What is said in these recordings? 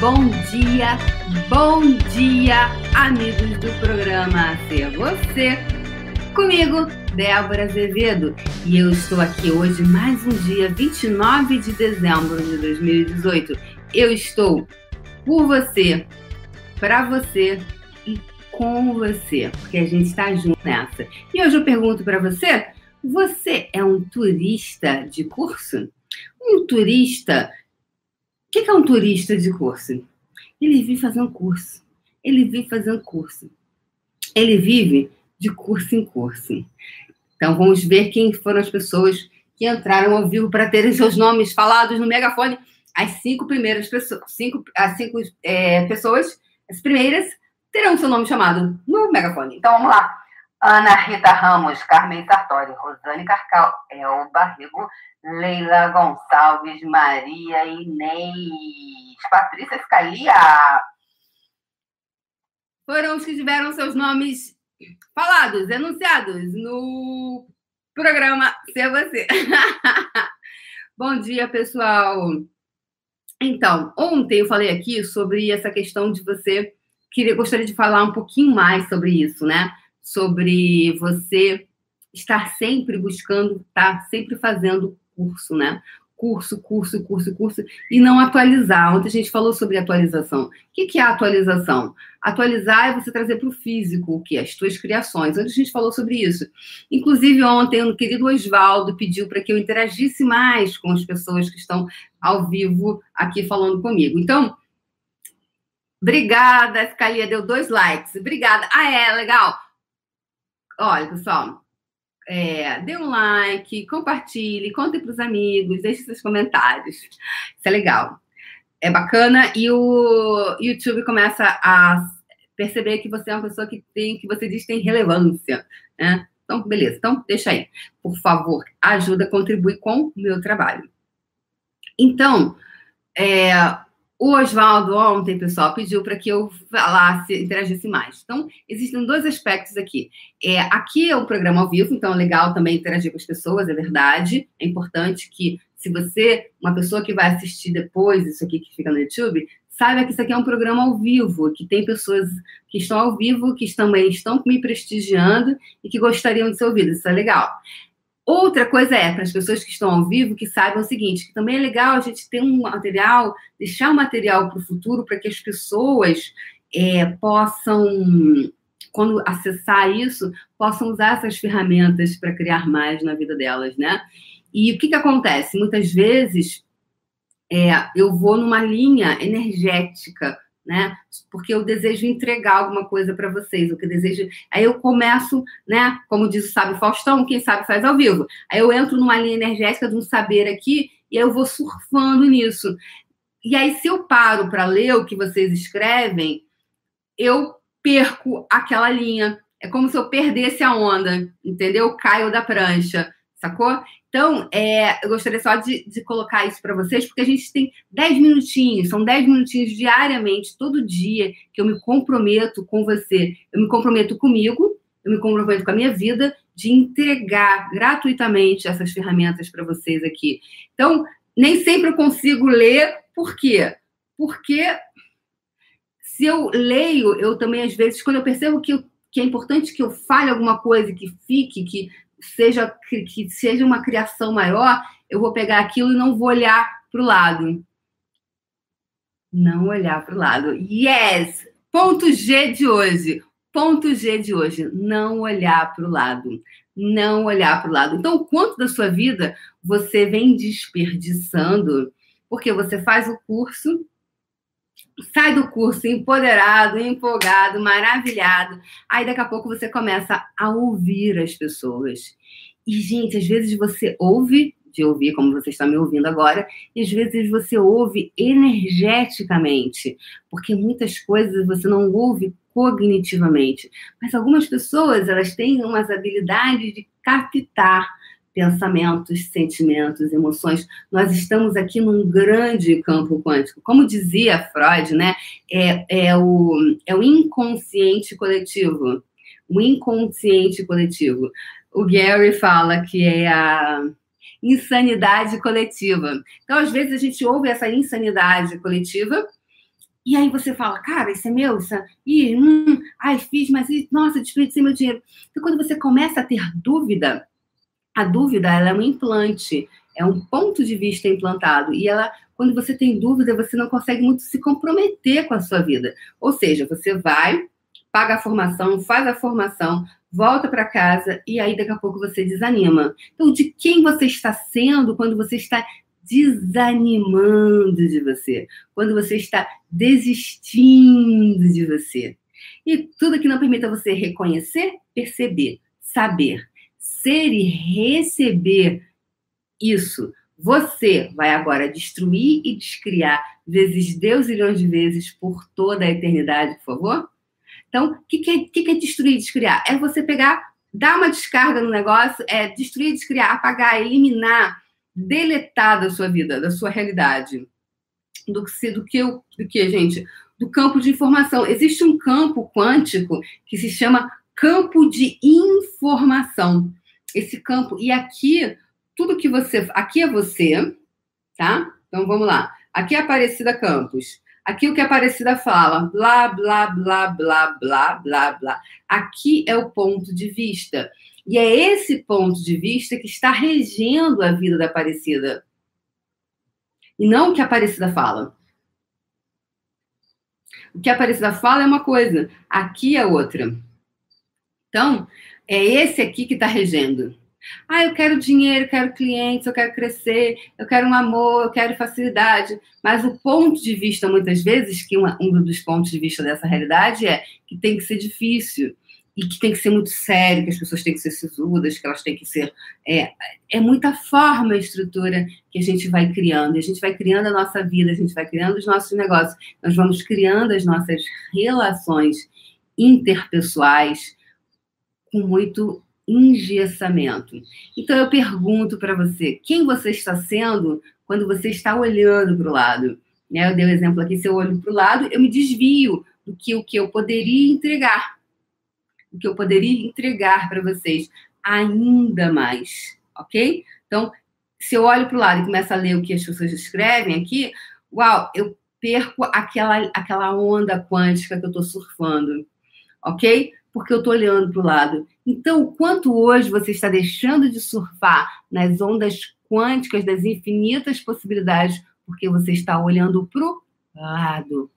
bom dia, bom dia, amigos do programa Ser Você. Comigo, Débora Azevedo, e eu estou aqui hoje, mais um dia, 29 de dezembro de 2018. Eu estou por você, para você e com você, porque a gente está junto nessa. E hoje eu pergunto para você: você é um turista de curso? Um turista o que é um turista de curso? Ele vive fazendo curso. Ele vive fazendo curso. Ele vive de curso em curso. Então vamos ver quem foram as pessoas que entraram ao vivo para terem seus nomes falados no megafone. As cinco primeiras pessoas, cinco, as cinco é, pessoas, as primeiras, terão seu nome chamado no megafone. Então vamos lá. Ana Rita Ramos, Carmen Sartori, Rosane Carcal, El Barrigo, Leila Gonçalves, Maria Inês, Patrícia Scalia. Foram os que tiveram seus nomes falados, enunciados no programa Ser Você. Bom dia, pessoal. Então, ontem eu falei aqui sobre essa questão de você queria gostaria de falar um pouquinho mais sobre isso, né? Sobre você estar sempre buscando, tá sempre fazendo curso, né? Curso, curso, curso, curso, e não atualizar. Ontem a gente falou sobre atualização. O que é atualização? Atualizar é você trazer para o físico o que? As tuas criações. Ontem a gente falou sobre isso. Inclusive, ontem, o querido Oswaldo pediu para que eu interagisse mais com as pessoas que estão ao vivo aqui falando comigo. Então, obrigada, Scalia deu dois likes. Obrigada. Ah, é, legal. Olha, pessoal, é, dê um like, compartilhe, conte para os amigos, deixe seus comentários. Isso é legal. É bacana e o YouTube começa a perceber que você é uma pessoa que tem, que você diz tem relevância, né? Então, beleza. Então, deixa aí. Por favor, ajuda, contribui com o meu trabalho. Então, é, o Oswaldo ontem, pessoal, pediu para que eu falasse, interagisse mais. Então, existem dois aspectos aqui. É, aqui é um programa ao vivo, então é legal também interagir com as pessoas, é verdade. É importante que, se você, uma pessoa que vai assistir depois isso aqui que fica no YouTube, saiba que isso aqui é um programa ao vivo, que tem pessoas que estão ao vivo, que também estão me prestigiando e que gostariam de ser ouvidas. Isso é legal. Outra coisa é, para as pessoas que estão ao vivo, que saibam o seguinte, que também é legal a gente ter um material, deixar um material para o futuro, para que as pessoas é, possam, quando acessar isso, possam usar essas ferramentas para criar mais na vida delas, né? E o que, que acontece? Muitas vezes é, eu vou numa linha energética né? Porque eu desejo entregar alguma coisa para vocês, o que desejo. Aí eu começo, né? Como diz o sábio Faustão, quem sabe faz ao vivo. Aí eu entro numa linha energética de um saber aqui e eu vou surfando nisso. E aí, se eu paro para ler o que vocês escrevem, eu perco aquela linha. É como se eu perdesse a onda, entendeu? Eu caio da prancha, sacou? Então, é, eu gostaria só de, de colocar isso para vocês, porque a gente tem 10 minutinhos, são 10 minutinhos diariamente, todo dia, que eu me comprometo com você. Eu me comprometo comigo, eu me comprometo com a minha vida de entregar gratuitamente essas ferramentas para vocês aqui. Então, nem sempre eu consigo ler, por quê? Porque se eu leio, eu também, às vezes, quando eu percebo que, que é importante que eu fale alguma coisa, que fique, que seja que, seja uma criação maior, eu vou pegar aquilo e não vou olhar para o lado. Não olhar para o lado. Yes! Ponto G de hoje. Ponto G de hoje. Não olhar para o lado. Não olhar para o lado. Então, quanto da sua vida você vem desperdiçando porque você faz o curso sai do curso empoderado, empolgado, maravilhado. Aí daqui a pouco você começa a ouvir as pessoas. E, gente, às vezes você ouve, de ouvir como você está me ouvindo agora, e às vezes você ouve energeticamente, porque muitas coisas você não ouve cognitivamente. Mas algumas pessoas, elas têm umas habilidades de captar pensamentos, sentimentos, emoções. Nós estamos aqui num grande campo quântico. Como dizia Freud, né? É, é, o, é o inconsciente coletivo. O inconsciente coletivo. O Gary fala que é a insanidade coletiva. Então, às vezes, a gente ouve essa insanidade coletiva E aí você fala, cara, isso é meu, isso é... Ih, hum, ai, fiz, mas nossa, desperdicei meu dinheiro. Então, quando você começa a ter dúvida, a dúvida ela é um implante, é um ponto de vista implantado. E ela, quando você tem dúvida, você não consegue muito se comprometer com a sua vida. Ou seja, você vai, paga a formação, faz a formação, volta para casa e aí daqui a pouco você desanima. Então, de quem você está sendo quando você está desanimando de você, quando você está desistindo de você. E tudo que não permita você reconhecer, perceber, saber, ser e receber isso. Você vai agora destruir e descriar vezes Deus milhões de vezes por toda a eternidade, por favor? Então, o que, que, é, que, que é destruir e descriar? É você pegar, dar uma descarga no negócio, é destruir, descriar, apagar, eliminar, deletar da sua vida, da sua realidade. Do que, do que, do que, gente? Do campo de informação. Existe um campo quântico que se chama campo de informação. Esse campo, e aqui, tudo que você. Aqui é você, tá? Então vamos lá. Aqui é Aparecida Campos. Aqui o que a Aparecida fala, blá, blá, blá, blá, blá, blá, blá. Aqui é o ponto de vista. E é esse ponto de vista que está regendo a vida da Aparecida. E não o que a Aparecida fala. O que a Aparecida fala é uma coisa, aqui é outra. Então, é esse aqui que está regendo. Ah, eu quero dinheiro, eu quero clientes, eu quero crescer, eu quero um amor, eu quero facilidade. Mas o ponto de vista, muitas vezes, que um dos pontos de vista dessa realidade é que tem que ser difícil e que tem que ser muito sério, que as pessoas têm que ser sisudas, que elas têm que ser. É, é muita forma, estrutura que a gente vai criando. A gente vai criando a nossa vida, a gente vai criando os nossos negócios, nós vamos criando as nossas relações interpessoais com muito engessamento. Então eu pergunto para você, quem você está sendo quando você está olhando para o lado? Né? Eu dei o um exemplo aqui, se eu olho para o lado, eu me desvio do que o que eu poderia entregar, o que eu poderia entregar para vocês ainda mais, ok? Então, se eu olho para o lado e começo a ler o que as pessoas escrevem aqui, uau, eu perco aquela, aquela onda quântica que eu estou surfando, ok? Porque eu estou olhando para o lado. Então, quanto hoje você está deixando de surfar nas ondas quânticas das infinitas possibilidades, porque você está olhando para o lado.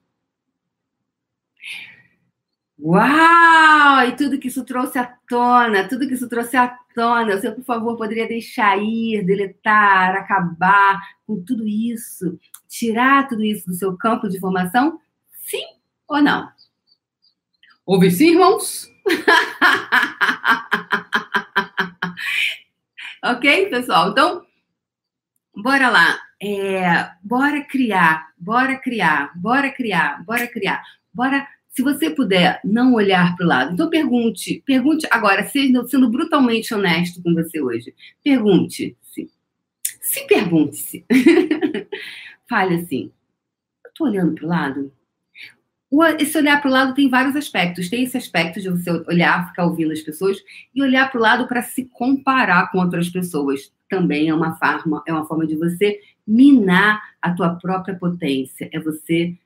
Uau! E tudo que isso trouxe à tona, tudo que isso trouxe à tona. Você, por favor, poderia deixar ir, deletar, acabar com tudo isso, tirar tudo isso do seu campo de formação? Sim ou não? Ouve sim, irmãos? ok, pessoal? Então, bora lá. É, bora criar, bora criar, bora criar, bora criar. Bora, se você puder, não olhar para o lado. Então, pergunte, pergunte agora, sendo, sendo brutalmente honesto com você hoje. Pergunte-se. Se pergunte-se. Fale assim: eu estou olhando para o lado? Esse olhar para o lado tem vários aspectos. Tem esse aspecto de você olhar, ficar ouvindo as pessoas, e olhar para o lado para se comparar com outras pessoas. Também é uma forma, é uma forma de você minar a tua própria potência. É você.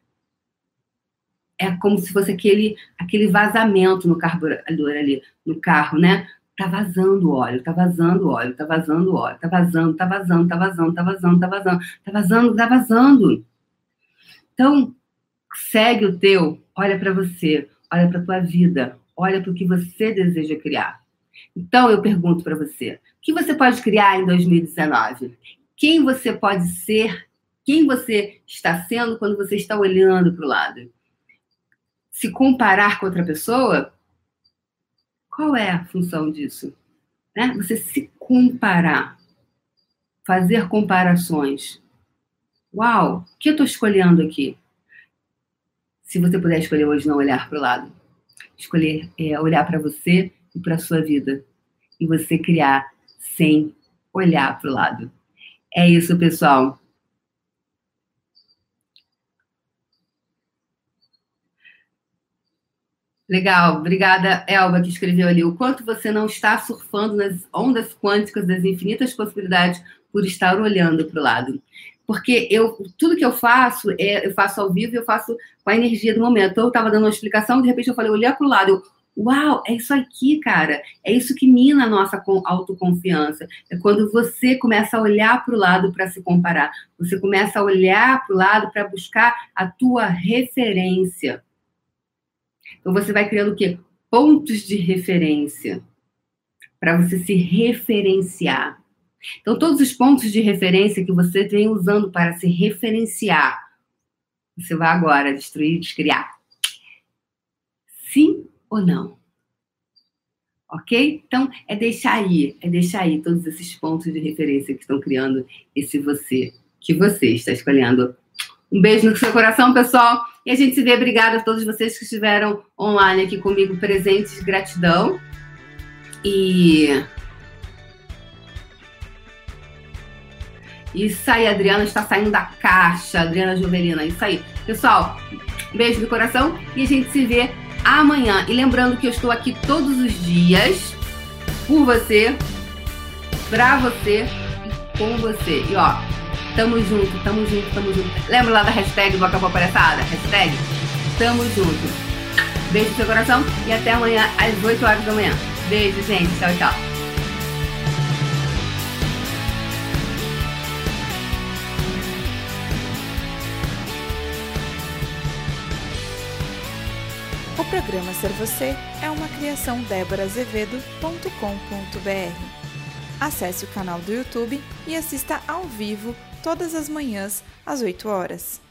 É como se fosse aquele, aquele vazamento no carburador ali, no carro, né? Tá vazando óleo, tá vazando óleo, tá vazando óleo, tá vazando, tá vazando, tá vazando, tá vazando, tá vazando, tá vazando, tá vazando. Então, segue o teu, olha para você, olha para tua vida, olha para o que você deseja criar. Então eu pergunto para você, o que você pode criar em 2019? Quem você pode ser? Quem você está sendo quando você está olhando para o lado? Se comparar com outra pessoa, qual é a função disso? Né? Você se comparar, fazer comparações. Uau, o que eu estou escolhendo aqui? Se você puder escolher hoje não olhar para o lado, escolher é, olhar para você e para a sua vida, e você criar sem olhar para o lado. É isso, pessoal. Legal, obrigada, Elba, que escreveu ali. O quanto você não está surfando nas ondas quânticas das infinitas possibilidades por estar olhando para o lado. Porque eu tudo que eu faço, é, eu faço ao vivo, eu faço com a energia do momento. Eu estava dando uma explicação, de repente eu falei, olhei para o lado, eu, uau, é isso aqui, cara. É isso que mina a nossa autoconfiança. É quando você começa a olhar para o lado para se comparar. Você começa a olhar para o lado para buscar a tua referência. Então você vai criando o quê? Pontos de referência para você se referenciar. Então, todos os pontos de referência que você vem usando para se referenciar, você vai agora destruir, descriar. Sim ou não? Ok? Então, é deixar aí, é deixar aí todos esses pontos de referência que estão criando esse você, que você está escolhendo. Um beijo no seu coração, pessoal. E a gente se vê. Obrigada a todos vocês que estiveram online aqui comigo, presentes. Gratidão. E. Isso aí, Adriana está saindo da caixa. Adriana Jovelina, isso aí. Pessoal, beijo no coração e a gente se vê amanhã. E lembrando que eu estou aqui todos os dias por você, pra você e com você. E ó, tamo junto, tamo junto, tamo junto. Lembra lá da hashtag do Acabou Palhaçada? Hashtag tamo junto. Beijo no seu coração e até amanhã às 8 horas da manhã. Beijo, gente. Tchau, tchau. O programa Ser Você é uma criação déborazevedo.com.br. Acesse o canal do YouTube e assista ao vivo todas as manhãs às 8 horas.